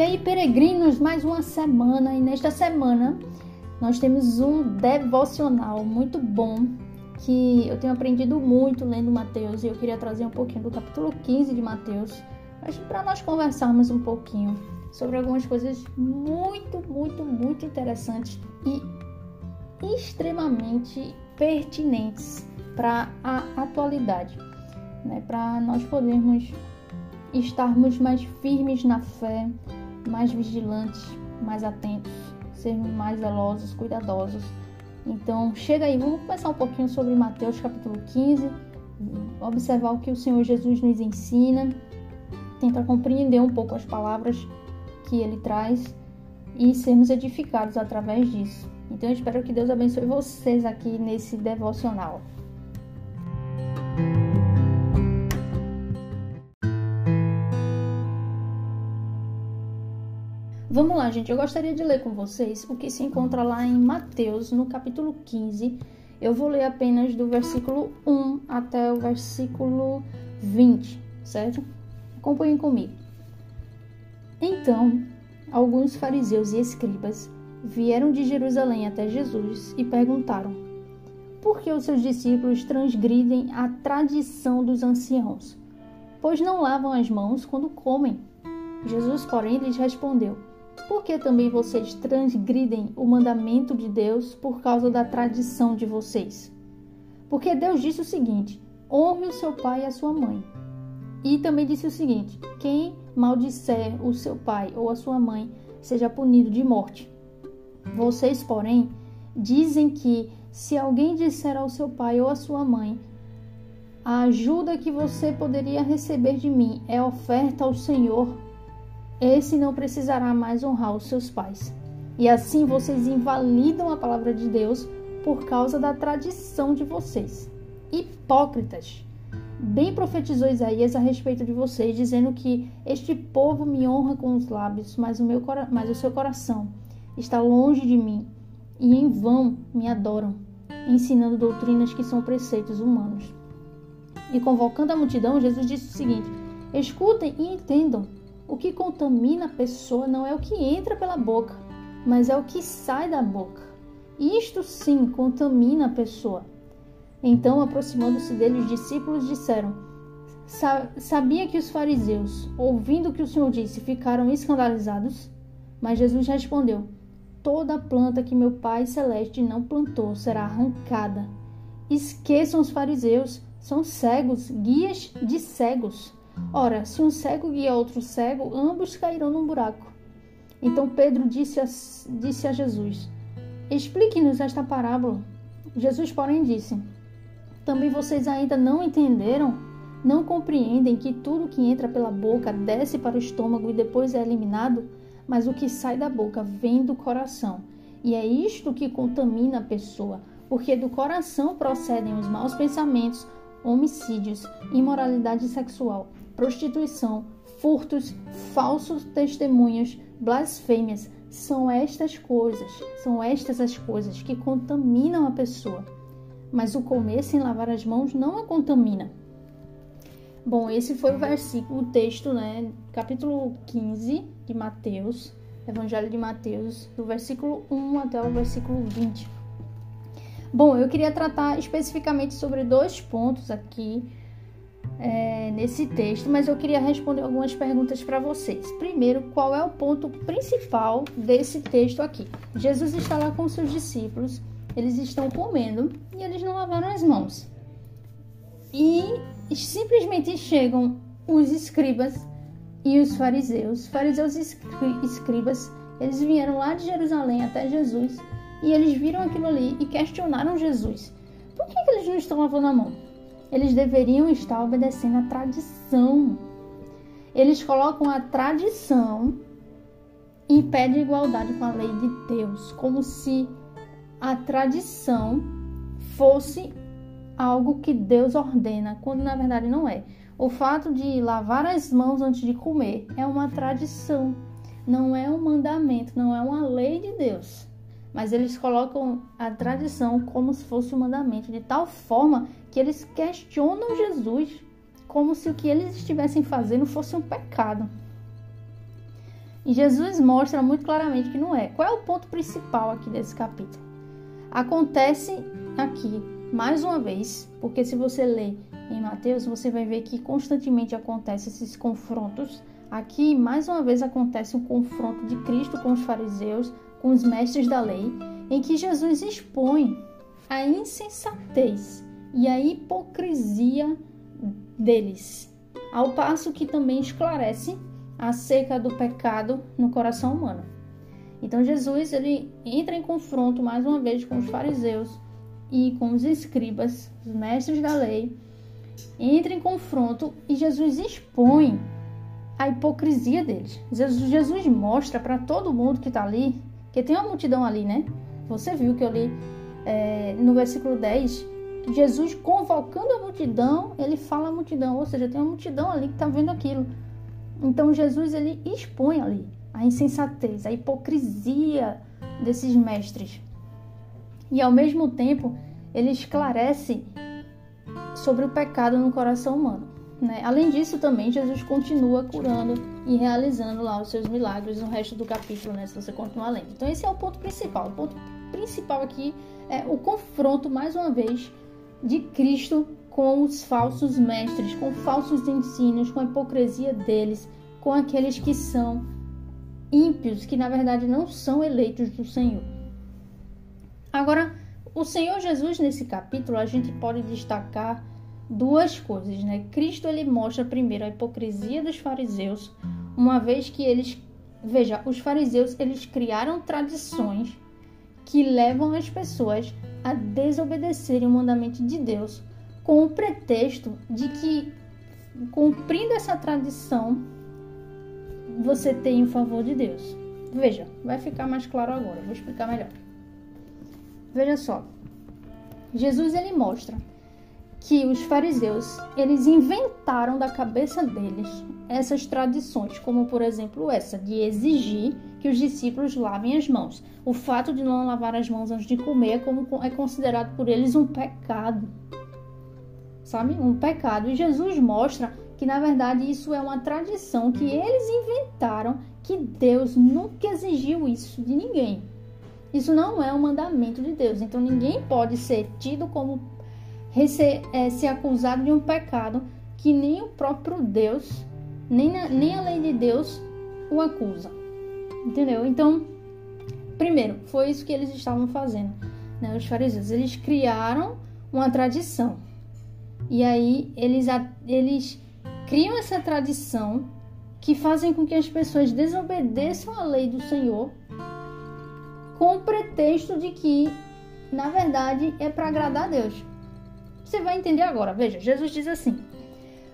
E aí, peregrinos, mais uma semana, e nesta semana nós temos um devocional muito bom que eu tenho aprendido muito lendo Mateus e eu queria trazer um pouquinho do capítulo 15 de Mateus, para nós conversarmos um pouquinho sobre algumas coisas muito, muito, muito interessantes e extremamente pertinentes para a atualidade, né? para nós podermos estarmos mais firmes na fé, mais vigilantes, mais atentos, sermos mais zelosos, cuidadosos. Então, chega aí, vamos começar um pouquinho sobre Mateus capítulo 15, observar o que o Senhor Jesus nos ensina, tentar compreender um pouco as palavras que ele traz e sermos edificados através disso. Então eu espero que Deus abençoe vocês aqui nesse devocional. Vamos lá, gente. Eu gostaria de ler com vocês o que se encontra lá em Mateus, no capítulo 15. Eu vou ler apenas do versículo 1 até o versículo 20, certo? Acompanhem comigo. Então, alguns fariseus e escribas vieram de Jerusalém até Jesus e perguntaram: Por que os seus discípulos transgridem a tradição dos anciãos? Pois não lavam as mãos quando comem. Jesus, porém, lhes respondeu: Por que também vocês transgridem o mandamento de Deus por causa da tradição de vocês? Porque Deus disse o seguinte: honre o seu pai e a sua mãe. E também disse o seguinte: quem maldisser o seu pai ou a sua mãe seja punido de morte. Vocês, porém, dizem que se alguém disser ao seu pai ou à sua mãe, a ajuda que você poderia receber de mim é oferta ao Senhor, esse não precisará mais honrar os seus pais. E assim vocês invalidam a palavra de Deus por causa da tradição de vocês. Hipócritas! Bem profetizou Isaías a respeito de vocês, dizendo que este povo me honra com os lábios, mas o, meu, mas o seu coração está longe de mim, e em vão me adoram, ensinando doutrinas que são preceitos humanos. E convocando a multidão, Jesus disse o seguinte: Escutem e entendam. O que contamina a pessoa não é o que entra pela boca, mas é o que sai da boca. Isto sim contamina a pessoa. Então, aproximando-se dele, os discípulos disseram: Sabia que os fariseus, ouvindo o que o Senhor disse, ficaram escandalizados? Mas Jesus respondeu: Toda planta que meu Pai Celeste não plantou será arrancada. Esqueçam os fariseus, são cegos, guias de cegos. Ora, se um cego guia outro cego, ambos cairão num buraco. Então Pedro disse a, disse a Jesus: Explique-nos esta parábola. Jesus, porém, disse: também vocês ainda não entenderam? Não compreendem que tudo que entra pela boca desce para o estômago e depois é eliminado? Mas o que sai da boca vem do coração. E é isto que contamina a pessoa, porque do coração procedem os maus pensamentos, homicídios, imoralidade sexual, prostituição, furtos, falsos testemunhos, blasfêmias. São estas coisas, são estas as coisas que contaminam a pessoa mas o comer sem lavar as mãos não a contamina. Bom, esse foi o versículo, o texto, né, capítulo 15 de Mateus, Evangelho de Mateus, do versículo 1 até o versículo 20. Bom, eu queria tratar especificamente sobre dois pontos aqui é, nesse texto, mas eu queria responder algumas perguntas para vocês. Primeiro, qual é o ponto principal desse texto aqui? Jesus está lá com seus discípulos eles estão comendo e eles não lavaram as mãos. E simplesmente chegam os escribas e os fariseus. Fariseus e escribas, eles vieram lá de Jerusalém até Jesus e eles viram aquilo ali e questionaram Jesus. Por que, que eles não estão lavando a mão? Eles deveriam estar obedecendo a tradição. Eles colocam a tradição em pé de igualdade com a lei de Deus, como se a tradição fosse algo que Deus ordena, quando na verdade não é. O fato de lavar as mãos antes de comer é uma tradição, não é um mandamento, não é uma lei de Deus. Mas eles colocam a tradição como se fosse um mandamento, de tal forma que eles questionam Jesus como se o que eles estivessem fazendo fosse um pecado. E Jesus mostra muito claramente que não é. Qual é o ponto principal aqui desse capítulo? Acontece aqui, mais uma vez, porque se você ler em Mateus, você vai ver que constantemente acontecem esses confrontos. Aqui, mais uma vez, acontece um confronto de Cristo com os fariseus, com os mestres da lei, em que Jesus expõe a insensatez e a hipocrisia deles, ao passo que também esclarece acerca do pecado no coração humano. Então Jesus ele entra em confronto mais uma vez com os fariseus e com os escribas, os mestres da lei, entra em confronto e Jesus expõe a hipocrisia deles. Jesus, Jesus mostra para todo mundo que está ali, que tem uma multidão ali, né? Você viu que eu li é, no versículo 10, Jesus convocando a multidão, ele fala a multidão, ou seja, tem uma multidão ali que está vendo aquilo. Então Jesus ele expõe ali a insensatez, a hipocrisia desses mestres. E ao mesmo tempo, ele esclarece sobre o pecado no coração humano. Né? Além disso, também Jesus continua curando e realizando lá os seus milagres no resto do capítulo, né? se você continuar lendo. Então, esse é o ponto principal. O ponto principal aqui é o confronto, mais uma vez, de Cristo com os falsos mestres, com falsos ensinos, com a hipocrisia deles, com aqueles que são ímpios, que na verdade não são eleitos do Senhor. Agora, o Senhor Jesus nesse capítulo, a gente pode destacar duas coisas, né? Cristo ele mostra primeiro a hipocrisia dos fariseus, uma vez que eles, veja, os fariseus eles criaram tradições que levam as pessoas a desobedecerem o mandamento de Deus com o pretexto de que, cumprindo essa tradição, você tem o favor de Deus. Veja, vai ficar mais claro agora, vou explicar melhor. Veja só, Jesus ele mostra que os fariseus eles inventaram da cabeça deles essas tradições, como por exemplo essa de exigir que os discípulos lavem as mãos. O fato de não lavar as mãos antes de comer é, como, é considerado por eles um pecado, sabe? Um pecado. E Jesus mostra que na verdade isso é uma tradição que eles inventaram, que Deus nunca exigiu isso de ninguém. Isso não é um mandamento de Deus. Então ninguém pode ser tido como é, ser acusado de um pecado que nem o próprio Deus, nem, na, nem a lei de Deus o acusa. Entendeu? Então, primeiro, foi isso que eles estavam fazendo. Né? Os fariseus, eles criaram uma tradição. E aí eles, eles criam essa tradição que fazem com que as pessoas desobedeçam a lei do Senhor com o pretexto de que, na verdade, é para agradar a Deus. Você vai entender agora. Veja, Jesus diz assim: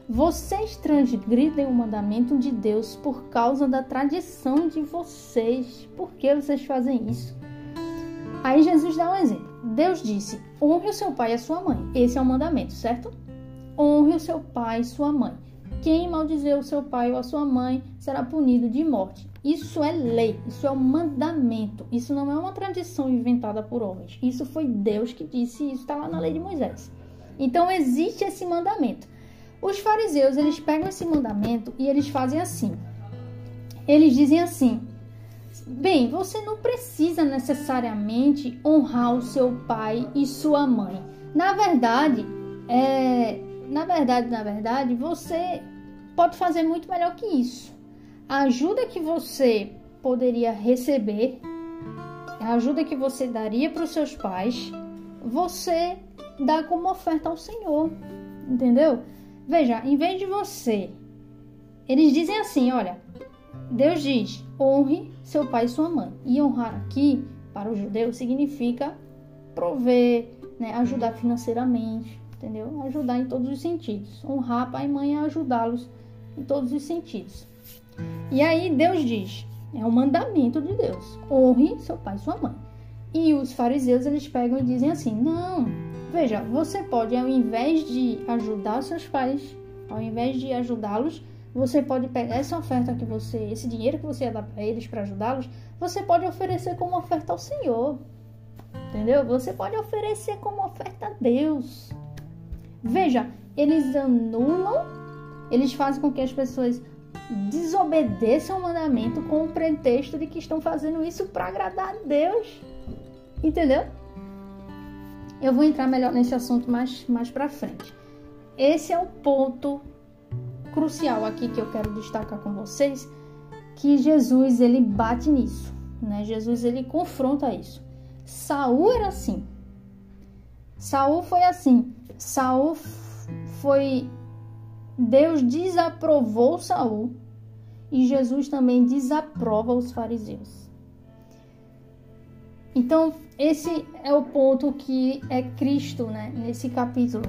Vocês transgridem o mandamento de Deus por causa da tradição de vocês. Por que vocês fazem isso? Aí Jesus dá um exemplo. Deus disse: Honre o seu pai e a sua mãe. Esse é o mandamento, certo? Honre o seu pai e sua mãe. Quem maldizer o seu pai ou a sua mãe será punido de morte. Isso é lei, isso é um mandamento. Isso não é uma tradição inventada por homens. Isso foi Deus que disse, isso está lá na lei de Moisés. Então existe esse mandamento. Os fariseus, eles pegam esse mandamento e eles fazem assim. Eles dizem assim: Bem, você não precisa necessariamente honrar o seu pai e sua mãe. Na verdade, é, na verdade, na verdade, você pode fazer muito melhor que isso. A ajuda que você poderia receber, a ajuda que você daria para os seus pais, você dá como oferta ao Senhor. Entendeu? Veja, em vez de você, eles dizem assim: olha, Deus diz, honre seu pai e sua mãe. E honrar aqui, para o judeu, significa prover, né, ajudar financeiramente, entendeu? Ajudar em todos os sentidos. Honrar pai e mãe é ajudá-los em todos os sentidos. E aí Deus diz, é um mandamento de Deus, honre seu pai e sua mãe. E os fariseus eles pegam e dizem assim: "Não, veja, você pode ao invés de ajudar seus pais, ao invés de ajudá-los, você pode pegar essa oferta que você, esse dinheiro que você ia dar para eles para ajudá-los, você pode oferecer como oferta ao Senhor. Entendeu? Você pode oferecer como oferta a Deus. Veja, eles anulam, eles fazem com que as pessoas desobedeçam o mandamento com o pretexto de que estão fazendo isso para agradar a Deus. Entendeu? Eu vou entrar melhor nesse assunto mais, mais para frente. Esse é o ponto crucial aqui que eu quero destacar com vocês, que Jesus ele bate nisso, né? Jesus ele confronta isso. Saul era assim. Saul foi assim. Saul foi Deus desaprovou Saul e Jesus também desaprova os fariseus. Então, esse é o ponto que é Cristo, né, nesse capítulo.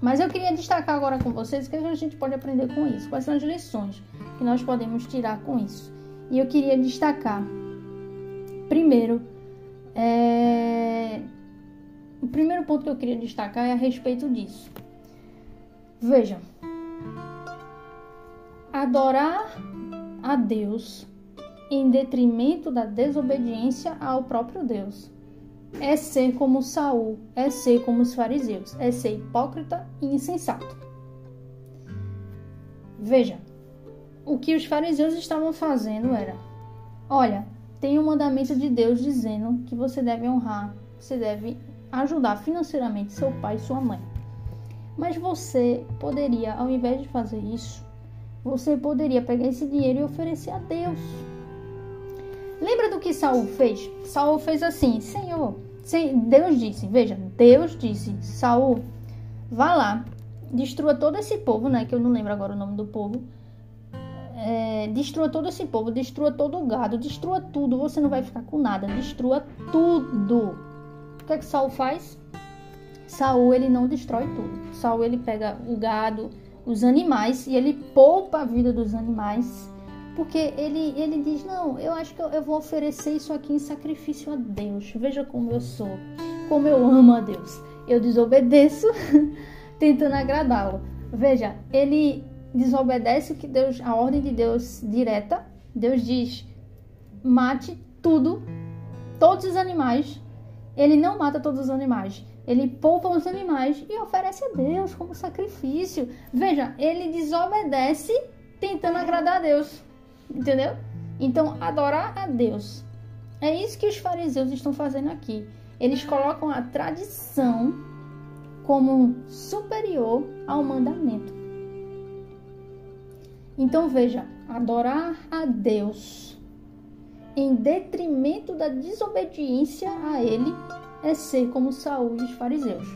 Mas eu queria destacar agora com vocês o que a gente pode aprender com isso, quais são as lições que nós podemos tirar com isso. E eu queria destacar, primeiro, é... o primeiro ponto que eu queria destacar é a respeito disso. Vejam, adorar a Deus em detrimento da desobediência ao próprio Deus. É ser como Saul, é ser como os fariseus, é ser hipócrita e insensato. Veja, o que os fariseus estavam fazendo era: olha, tem um mandamento de Deus dizendo que você deve honrar, você deve ajudar financeiramente seu pai e sua mãe. Mas você poderia, ao invés de fazer isso, você poderia pegar esse dinheiro e oferecer a Deus. Lembra do que Saul fez? Saul fez assim: Senhor, Deus disse, veja, Deus disse, Saul, vá lá, destrua todo esse povo, né? Que eu não lembro agora o nome do povo. É, destrua todo esse povo, destrua todo o gado, destrua tudo, você não vai ficar com nada, destrua tudo. O que é que Saul faz? Saul ele não destrói tudo. Saul ele pega o gado, os animais e ele poupa a vida dos animais, porque ele, ele diz: Não, eu acho que eu, eu vou oferecer isso aqui em sacrifício a Deus. Veja como eu sou, como eu amo a Deus. Eu desobedeço tentando agradá-lo. Veja, ele desobedece que Deus, a ordem de Deus direta. Deus diz: mate tudo, todos os animais. Ele não mata todos os animais. Ele poupa os animais e oferece a Deus como sacrifício. Veja, ele desobedece tentando agradar a Deus. Entendeu? Então, adorar a Deus. É isso que os fariseus estão fazendo aqui. Eles colocam a tradição como superior ao mandamento. Então veja, adorar a Deus em detrimento da desobediência a Ele é ser como Saul e os fariseus.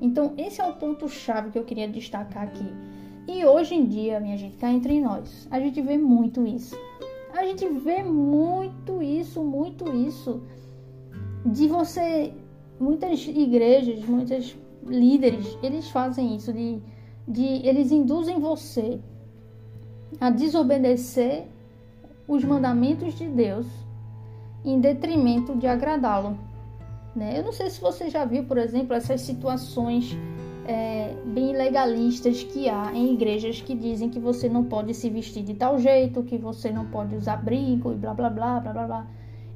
Então, esse é o ponto chave que eu queria destacar aqui. E hoje em dia, minha gente, cá entre nós, a gente vê muito isso. A gente vê muito isso, muito isso. De você, muitas igrejas, muitos líderes, eles fazem isso, de, de eles induzem você a desobedecer os mandamentos de Deus em detrimento de agradá-lo. Né? Eu não sei se você já viu, por exemplo, essas situações é, bem legalistas que há em igrejas que dizem que você não pode se vestir de tal jeito, que você não pode usar brinco e blá blá blá blá blá blá.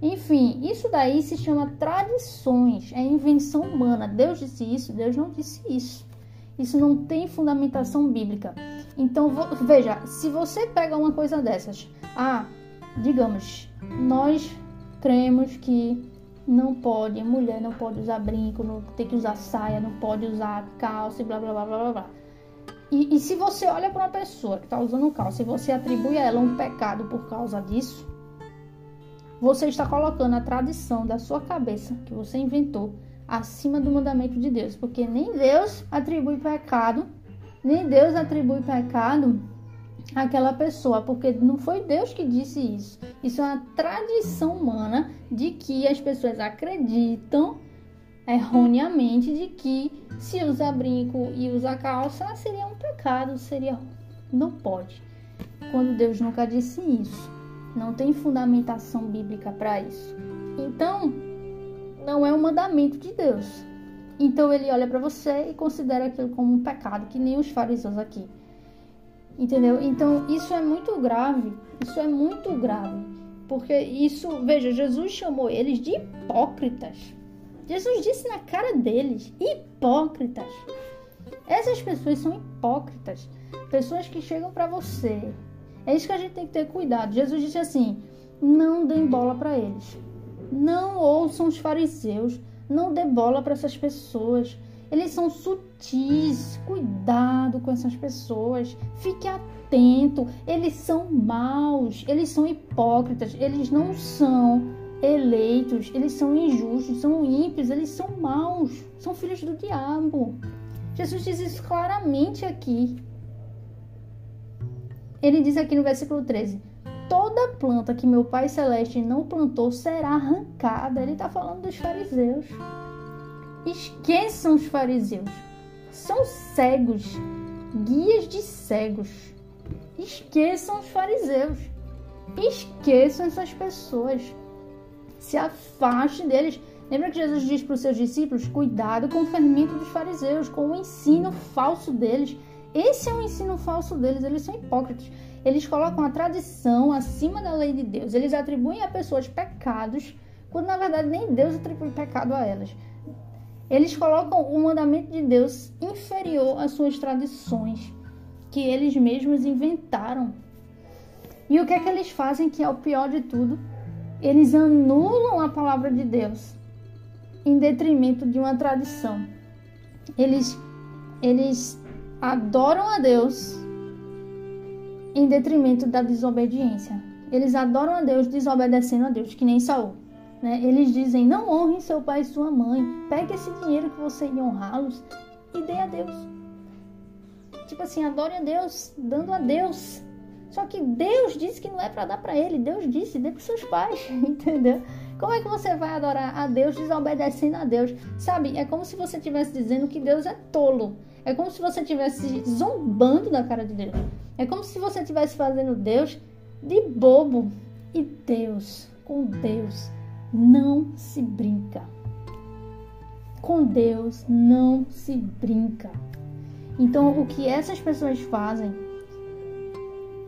Enfim, isso daí se chama tradições, é invenção humana. Deus disse isso, Deus não disse isso. Isso não tem fundamentação bíblica. Então, veja, se você pega uma coisa dessas, ah, digamos, nós cremos que não pode, mulher não pode usar brinco, não tem que usar saia, não pode usar calça e blá blá blá blá blá. E, e se você olha para uma pessoa que está usando calça e você atribui a ela um pecado por causa disso, você está colocando a tradição da sua cabeça que você inventou acima do mandamento de Deus, porque nem Deus atribui pecado, nem Deus atribui pecado aquela pessoa, porque não foi Deus que disse isso. Isso é uma tradição humana de que as pessoas acreditam erroneamente de que se usar brinco e usar calça seria um pecado, seria não pode. Quando Deus nunca disse isso, não tem fundamentação bíblica para isso. Então, não é um mandamento de Deus. Então ele olha para você e considera aquilo como um pecado, que nem os fariseus aqui. Entendeu? Então isso é muito grave. Isso é muito grave. Porque isso, veja, Jesus chamou eles de hipócritas. Jesus disse na cara deles: hipócritas. Essas pessoas são hipócritas. Pessoas que chegam para você É isso que a gente tem que ter cuidado. Jesus disse assim: não deem bola para eles. Não ouçam os fariseus. Não dê bola para essas pessoas. Eles são sutis. Cuidado com essas pessoas. Fique atento. Eles são maus. Eles são hipócritas. Eles não são eleitos. Eles são injustos. São ímpios. Eles são maus. São filhos do diabo. Jesus diz isso claramente aqui. Ele diz aqui no versículo 13: Toda planta que meu Pai Celeste não plantou será arrancada. Ele está falando dos fariseus. Esqueçam os fariseus. São cegos, guias de cegos. Esqueçam os fariseus. Esqueçam essas pessoas. Se afaste deles. Lembra que Jesus diz para os seus discípulos: cuidado com o fermento dos fariseus, com o ensino falso deles. Esse é o ensino falso deles, eles são hipócritas. Eles colocam a tradição acima da lei de Deus. Eles atribuem a pessoas pecados, quando na verdade nem Deus atribui pecado a elas. Eles colocam o mandamento de Deus inferior às suas tradições, que eles mesmos inventaram. E o que é que eles fazem, que é o pior de tudo? Eles anulam a palavra de Deus em detrimento de uma tradição. Eles, eles adoram a Deus em detrimento da desobediência. Eles adoram a Deus desobedecendo a Deus, que nem Saul. Né? Eles dizem: não honre seu pai e sua mãe. Pegue esse dinheiro que você ia honrá-los e dê a Deus. Tipo assim, adore a Deus, dando a Deus. Só que Deus disse que não é para dar para ele. Deus disse: dê para seus pais, entendeu? Como é que você vai adorar a Deus desobedecendo a Deus? Sabe, é como se você estivesse dizendo que Deus é tolo. É como se você estivesse zombando da cara de Deus. É como se você estivesse fazendo Deus de bobo. E Deus, com Deus, não se brinca. Com Deus não se brinca. Então, o que essas pessoas fazem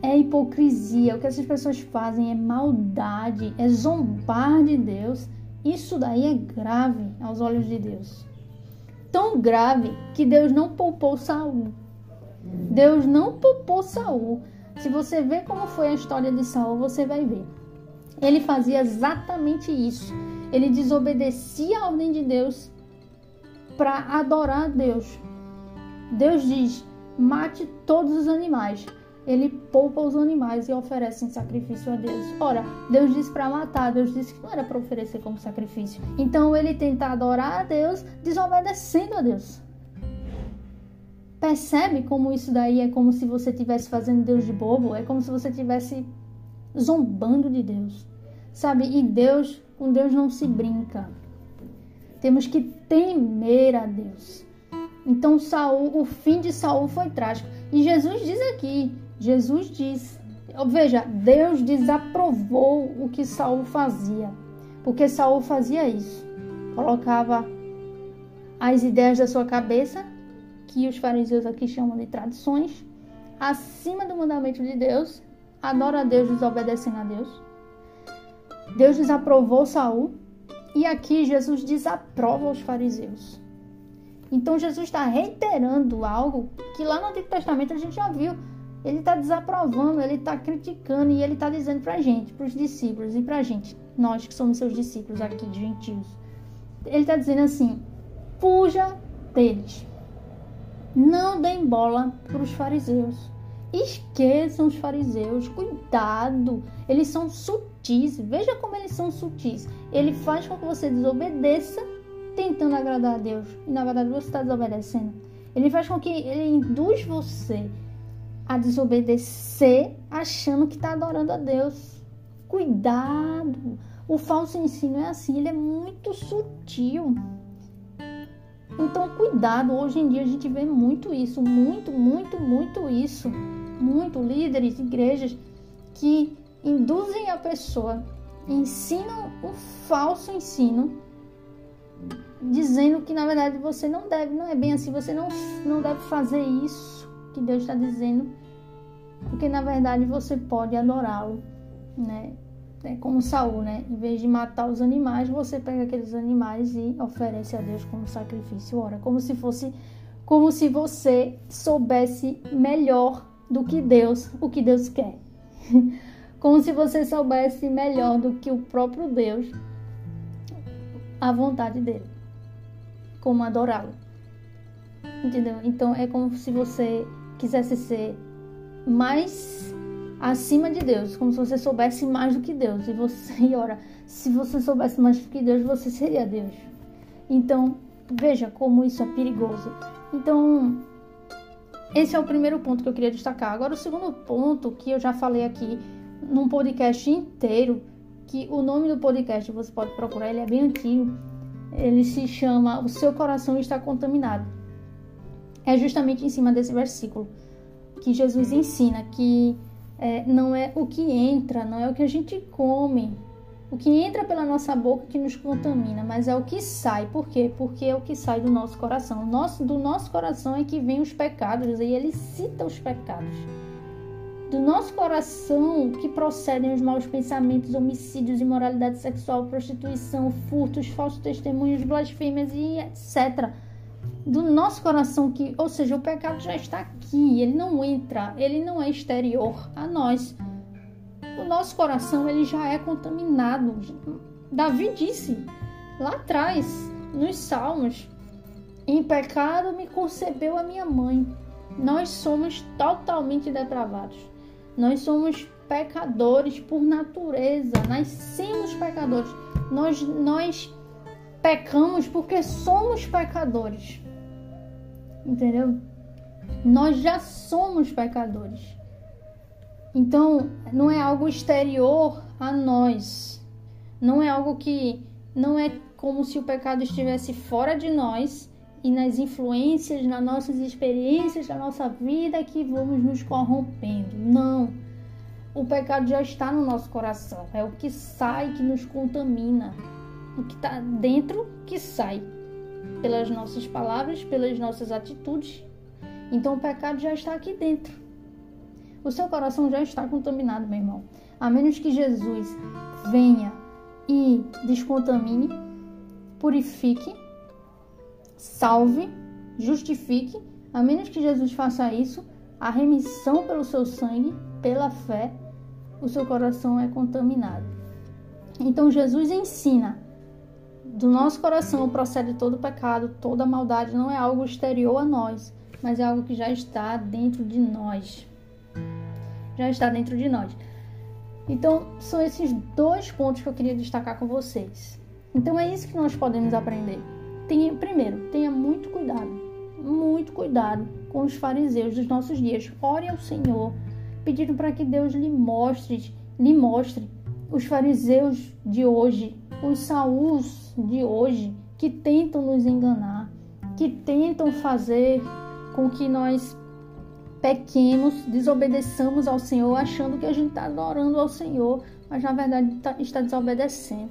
é hipocrisia. O que essas pessoas fazem é maldade, é zombar de Deus. Isso daí é grave aos olhos de Deus. Tão grave que Deus não poupou Saul. Deus não poupou Saul. Se você ver como foi a história de Saul, você vai ver. Ele fazia exatamente isso. Ele desobedecia a ordem de Deus para adorar a Deus. Deus diz: mate todos os animais. Ele poupa os animais e oferece em sacrifício a Deus. Ora, Deus disse para matar, Deus disse que não era para oferecer como sacrifício. Então ele tenta adorar a Deus desobedecendo a Deus. Percebe como isso daí é como se você estivesse fazendo Deus de bobo? É como se você estivesse zombando de Deus. Sabe? E Deus, com Deus não se brinca. Temos que temer a Deus. Então Saul, o fim de Saul foi trágico. E Jesus diz aqui, Jesus diz, veja, Deus desaprovou o que Saul fazia. Porque Saul fazia isso. Colocava as ideias da sua cabeça que os fariseus aqui chamam de tradições, acima do mandamento de Deus, adora a Deus desobedecendo a Deus. Deus desaprovou Saul e aqui Jesus desaprova os fariseus. Então Jesus está reiterando algo que lá no Antigo Testamento a gente já viu. Ele está desaprovando, ele está criticando e ele está dizendo para a gente, para os discípulos e para a gente, nós que somos seus discípulos aqui, gentios. Ele está dizendo assim: fuja deles. Não deem bola para os fariseus. Esqueçam os fariseus, cuidado, eles são sutis. Veja como eles são sutis. Ele faz com que você desobedeça tentando agradar a Deus. E na verdade você está desobedecendo. Ele faz com que ele induz você a desobedecer achando que está adorando a Deus. Cuidado! O falso ensino é assim, ele é muito sutil. Então, cuidado, hoje em dia a gente vê muito isso, muito, muito, muito isso. Muito líderes, igrejas que induzem a pessoa, ensinam um falso ensino, dizendo que na verdade você não deve, não é bem assim, você não, não deve fazer isso que Deus está dizendo, porque na verdade você pode adorá-lo, né? é como Saul, né? Em vez de matar os animais, você pega aqueles animais e oferece a Deus como sacrifício. Ora, como se fosse, como se você soubesse melhor do que Deus, o que Deus quer. Como se você soubesse melhor do que o próprio Deus a vontade dele. Como adorá-lo. Entendeu? Então é como se você quisesse ser mais acima de Deus, como se você soubesse mais do que Deus. E você, e ora, se você soubesse mais do que Deus, você seria Deus. Então, veja como isso é perigoso. Então, esse é o primeiro ponto que eu queria destacar. Agora, o segundo ponto que eu já falei aqui num podcast inteiro, que o nome do podcast você pode procurar, ele é bem antigo. Ele se chama O seu coração está contaminado. É justamente em cima desse versículo que Jesus ensina que é, não é o que entra, não é o que a gente come, o que entra pela nossa boca que nos contamina, mas é o que sai. Por quê? Porque é o que sai do nosso coração. Nosso, do nosso coração é que vem os pecados, e ele cita os pecados. Do nosso coração que procedem os maus pensamentos, homicídios, imoralidade sexual, prostituição, furtos, falsos testemunhos, blasfêmias e etc do nosso coração que, ou seja, o pecado já está aqui, ele não entra, ele não é exterior a nós. O nosso coração ele já é contaminado. Davi disse lá atrás, nos Salmos, em pecado me concebeu a minha mãe. Nós somos totalmente depravados. Nós somos pecadores por natureza, nascemos pecadores. Nós nós pecamos porque somos pecadores. Entendeu? Nós já somos pecadores. Então, não é algo exterior a nós. Não é algo que não é como se o pecado estivesse fora de nós e nas influências, nas nossas experiências, na nossa vida que vamos nos corrompendo. Não. O pecado já está no nosso coração. É o que sai que nos contamina. O que está dentro que sai pelas nossas palavras, pelas nossas atitudes. Então o pecado já está aqui dentro. O seu coração já está contaminado, meu irmão. A menos que Jesus venha e descontamine, purifique, salve, justifique, a menos que Jesus faça isso, a remissão pelo seu sangue, pela fé, o seu coração é contaminado. Então Jesus ensina do nosso coração procede todo pecado, toda maldade. Não é algo exterior a nós, mas é algo que já está dentro de nós. Já está dentro de nós. Então, são esses dois pontos que eu queria destacar com vocês. Então, é isso que nós podemos aprender. Tenha, primeiro, tenha muito cuidado, muito cuidado com os fariseus dos nossos dias. Ore ao Senhor, pedindo para que Deus lhe mostre, lhe mostre os fariseus de hoje, os Saúls de hoje que tentam nos enganar, que tentam fazer com que nós pequemos, desobedeçamos ao Senhor, achando que a gente está adorando ao Senhor, mas na verdade tá, está desobedecendo.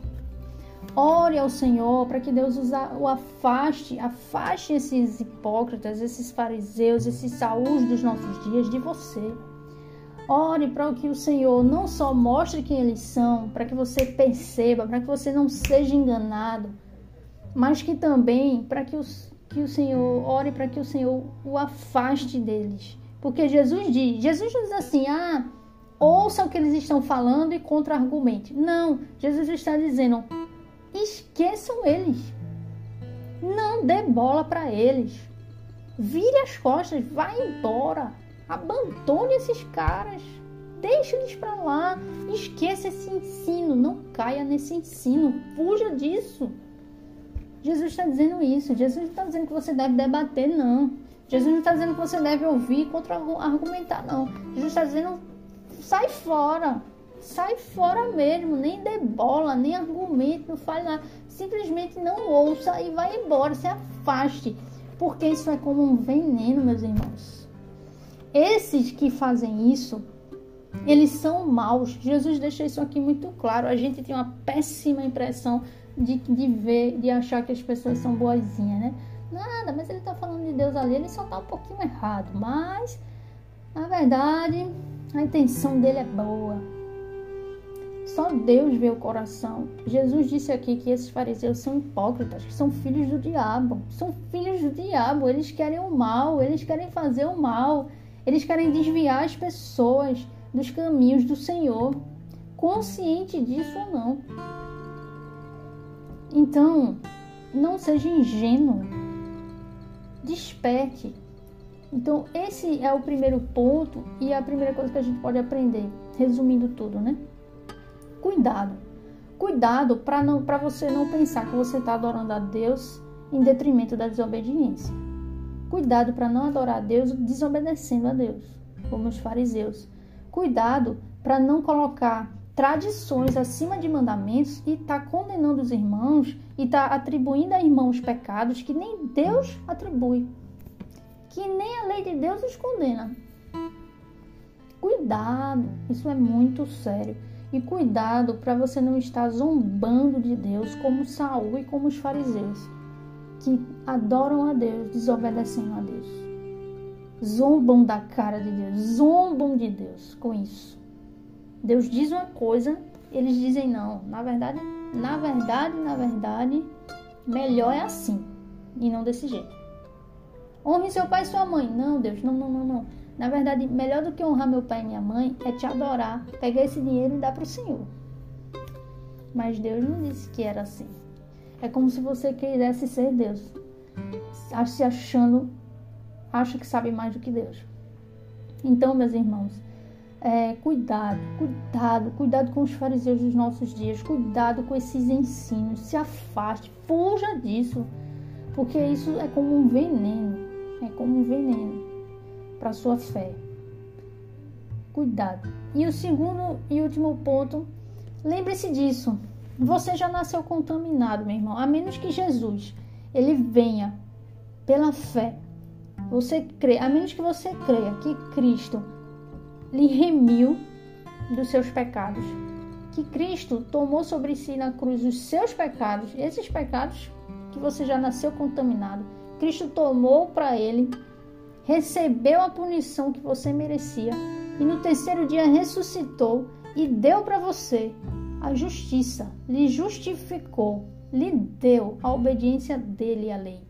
Ore ao Senhor para que Deus o afaste, afaste esses hipócritas, esses fariseus, esses saús dos nossos dias de você. Ore para que o Senhor não só mostre quem eles são, para que você perceba, para que você não seja enganado, mas que também para que, que o Senhor ore para que o Senhor o afaste deles. Porque Jesus diz, Jesus diz assim: "Ah, ouça o que eles estão falando e contra-argumente". Não, Jesus está dizendo: esqueçam eles. Não dê bola para eles. Vire as costas, vá embora. Abandone esses caras. Deixe eles para lá. Esqueça esse ensino. Não caia nesse ensino. Fuja disso. Jesus está dizendo isso. Jesus não está dizendo que você deve debater, não. Jesus não está dizendo que você deve ouvir contra argumentar, não. Jesus está dizendo sai fora. Sai fora mesmo. Nem dê bola, nem argumente, não fale nada. Simplesmente não ouça e vai embora. Se afaste. Porque isso é como um veneno, meus irmãos. Esses que fazem isso, eles são maus. Jesus deixa isso aqui muito claro. A gente tem uma péssima impressão de, de ver, de achar que as pessoas são boazinhas, né? Nada, mas ele está falando de Deus ali, ele só está um pouquinho errado. Mas, na verdade, a intenção dele é boa. Só Deus vê o coração. Jesus disse aqui que esses fariseus são hipócritas, que são filhos do diabo. São filhos do diabo, eles querem o mal, eles querem fazer o mal. Eles querem desviar as pessoas dos caminhos do Senhor, consciente disso ou não. Então, não seja ingênuo. Desperte. Então, esse é o primeiro ponto e a primeira coisa que a gente pode aprender, resumindo tudo, né? Cuidado. Cuidado para você não pensar que você está adorando a Deus em detrimento da desobediência. Cuidado para não adorar a Deus desobedecendo a Deus, como os fariseus. Cuidado para não colocar tradições acima de mandamentos e tá condenando os irmãos e tá atribuindo a irmãos pecados que nem Deus atribui, que nem a lei de Deus os condena. Cuidado, isso é muito sério. E cuidado para você não estar zombando de Deus como Saul e como os fariseus, que adoram a Deus, desobedecendo a Deus. Zombam da cara de Deus, zombam de Deus com isso. Deus diz uma coisa, eles dizem não. Na verdade, na verdade, na verdade, melhor é assim e não desse jeito. Honre seu pai e sua mãe. Não, Deus, não, não, não, não. Na verdade, melhor do que honrar meu pai e minha mãe é te adorar, pegar esse dinheiro e dar para o Senhor. Mas Deus não disse que era assim. É como se você quisesse ser Deus, se achando, acha que sabe mais do que Deus. Então, meus irmãos, é, cuidado, cuidado, cuidado com os fariseus dos nossos dias, cuidado com esses ensinos, se afaste, fuja disso, porque isso é como um veneno, é como um veneno para a sua fé. Cuidado. E o segundo e último ponto, lembre-se disso. Você já nasceu contaminado, meu irmão. A menos que Jesus ele venha pela fé. Você crê, a menos que você creia que Cristo lhe remiu dos seus pecados. Que Cristo tomou sobre si na cruz os seus pecados, esses pecados que você já nasceu contaminado. Cristo tomou para ele recebeu a punição que você merecia e no terceiro dia ressuscitou e deu para você a justiça, lhe justificou, lhe deu a obediência dele à lei.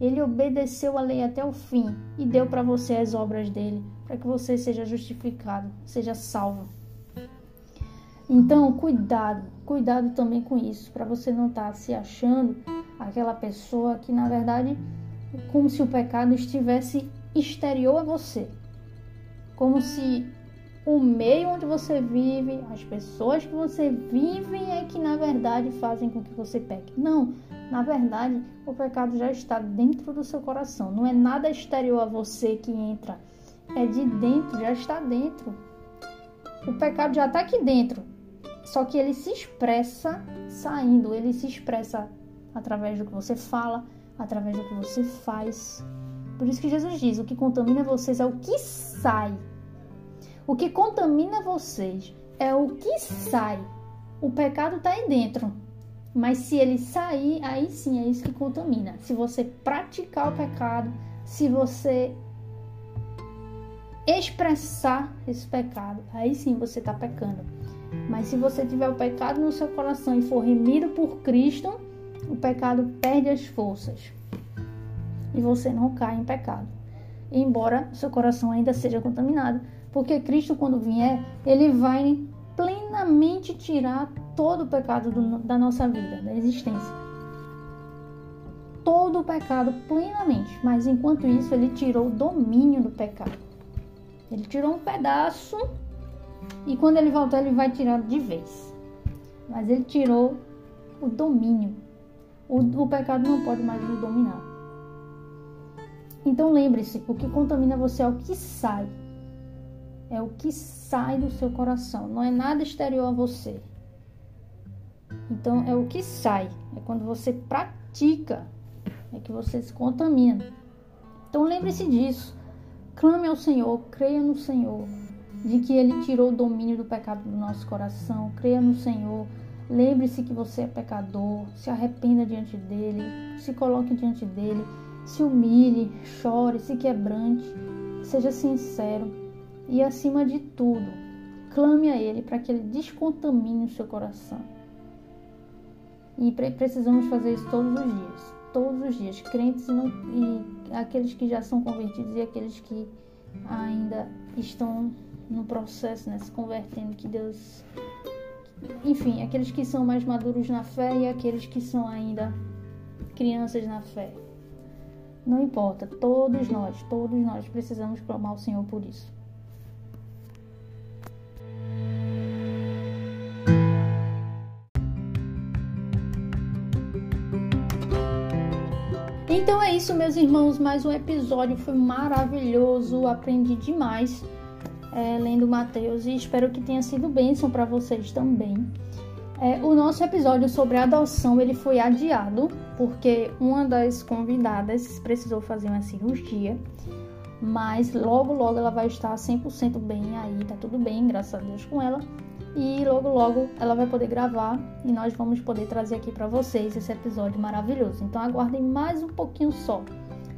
Ele obedeceu a lei até o fim e deu para você as obras dele, para que você seja justificado, seja salvo. Então, cuidado, cuidado também com isso, para você não estar tá se achando aquela pessoa que, na verdade, como se o pecado estivesse exterior a você. Como se o meio onde você vive, as pessoas que você vive é que na verdade fazem com que você peque. Não, na verdade, o pecado já está dentro do seu coração. Não é nada exterior a você que entra, é de dentro, já está dentro. O pecado já está aqui dentro, só que ele se expressa saindo, ele se expressa através do que você fala, através do que você faz. Por isso que Jesus diz: o que contamina vocês é o que sai. O que contamina vocês é o que sai. O pecado está aí dentro. Mas se ele sair, aí sim é isso que contamina. Se você praticar o pecado, se você expressar esse pecado, aí sim você está pecando. Mas se você tiver o pecado no seu coração e for remido por Cristo, o pecado perde as forças e você não cai em pecado. Embora seu coração ainda seja contaminado, porque Cristo, quando vier, ele vai plenamente tirar todo o pecado do, da nossa vida, da existência. Todo o pecado plenamente, mas enquanto isso, ele tirou o domínio do pecado. Ele tirou um pedaço e quando ele voltar, ele vai tirar de vez. Mas ele tirou o domínio. O, o pecado não pode mais nos dominar. Então lembre-se, o que contamina você é o que sai. É o que sai do seu coração, não é nada exterior a você. Então é o que sai, é quando você pratica, é que você se contamina. Então lembre-se disso. Clame ao Senhor, creia no Senhor, de que Ele tirou o domínio do pecado do nosso coração. Creia no Senhor. Lembre-se que você é pecador. Se arrependa diante dele. Se coloque diante dele se humilhe, chore, se quebrante, seja sincero e, acima de tudo, clame a Ele para que Ele descontamine o seu coração. E precisamos fazer isso todos os dias, todos os dias, crentes e, não, e aqueles que já são convertidos e aqueles que ainda estão no processo, né, se convertendo, que Deus. Enfim, aqueles que são mais maduros na fé e aqueles que são ainda crianças na fé. Não importa, todos nós, todos nós precisamos clamar ao Senhor por isso. Meus irmãos. Mais um episódio foi maravilhoso. Aprendi demais é, lendo Mateus e espero que tenha sido bênção para vocês também. É, o nosso episódio sobre adoção ele foi adiado porque uma das convidadas precisou fazer uma cirurgia, mas logo logo ela vai estar 100% bem aí, tá tudo bem, graças a Deus com ela. E logo logo ela vai poder gravar e nós vamos poder trazer aqui para vocês esse episódio maravilhoso. Então aguardem mais um pouquinho só.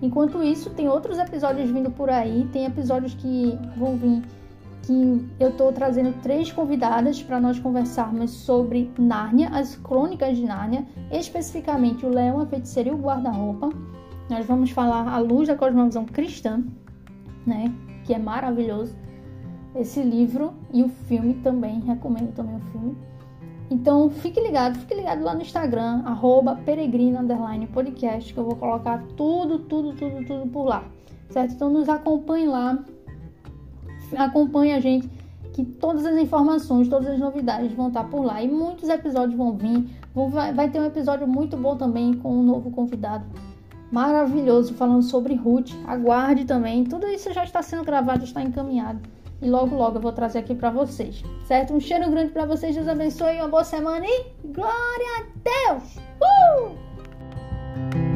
Enquanto isso, tem outros episódios vindo por aí, tem episódios que vão vir que eu estou trazendo três convidadas para nós conversarmos sobre Nárnia, as crônicas de Nárnia, especificamente o Leão, a Feiticeira e o Guarda-Roupa. Nós vamos falar à luz da cosmovisão cristã, né, que é maravilhoso esse livro e o filme também, recomendo também o filme. Então fique ligado, fique ligado lá no Instagram, arroba que eu vou colocar tudo, tudo, tudo, tudo por lá. Certo? Então nos acompanhe lá, acompanhe a gente, que todas as informações, todas as novidades vão estar por lá. E muitos episódios vão vir. vai ter um episódio muito bom também com um novo convidado maravilhoso falando sobre Ruth. Aguarde também. Tudo isso já está sendo gravado, está encaminhado e logo logo eu vou trazer aqui para vocês, certo? Um cheiro grande para vocês, Deus abençoe, uma boa semana e glória a Deus! Uh!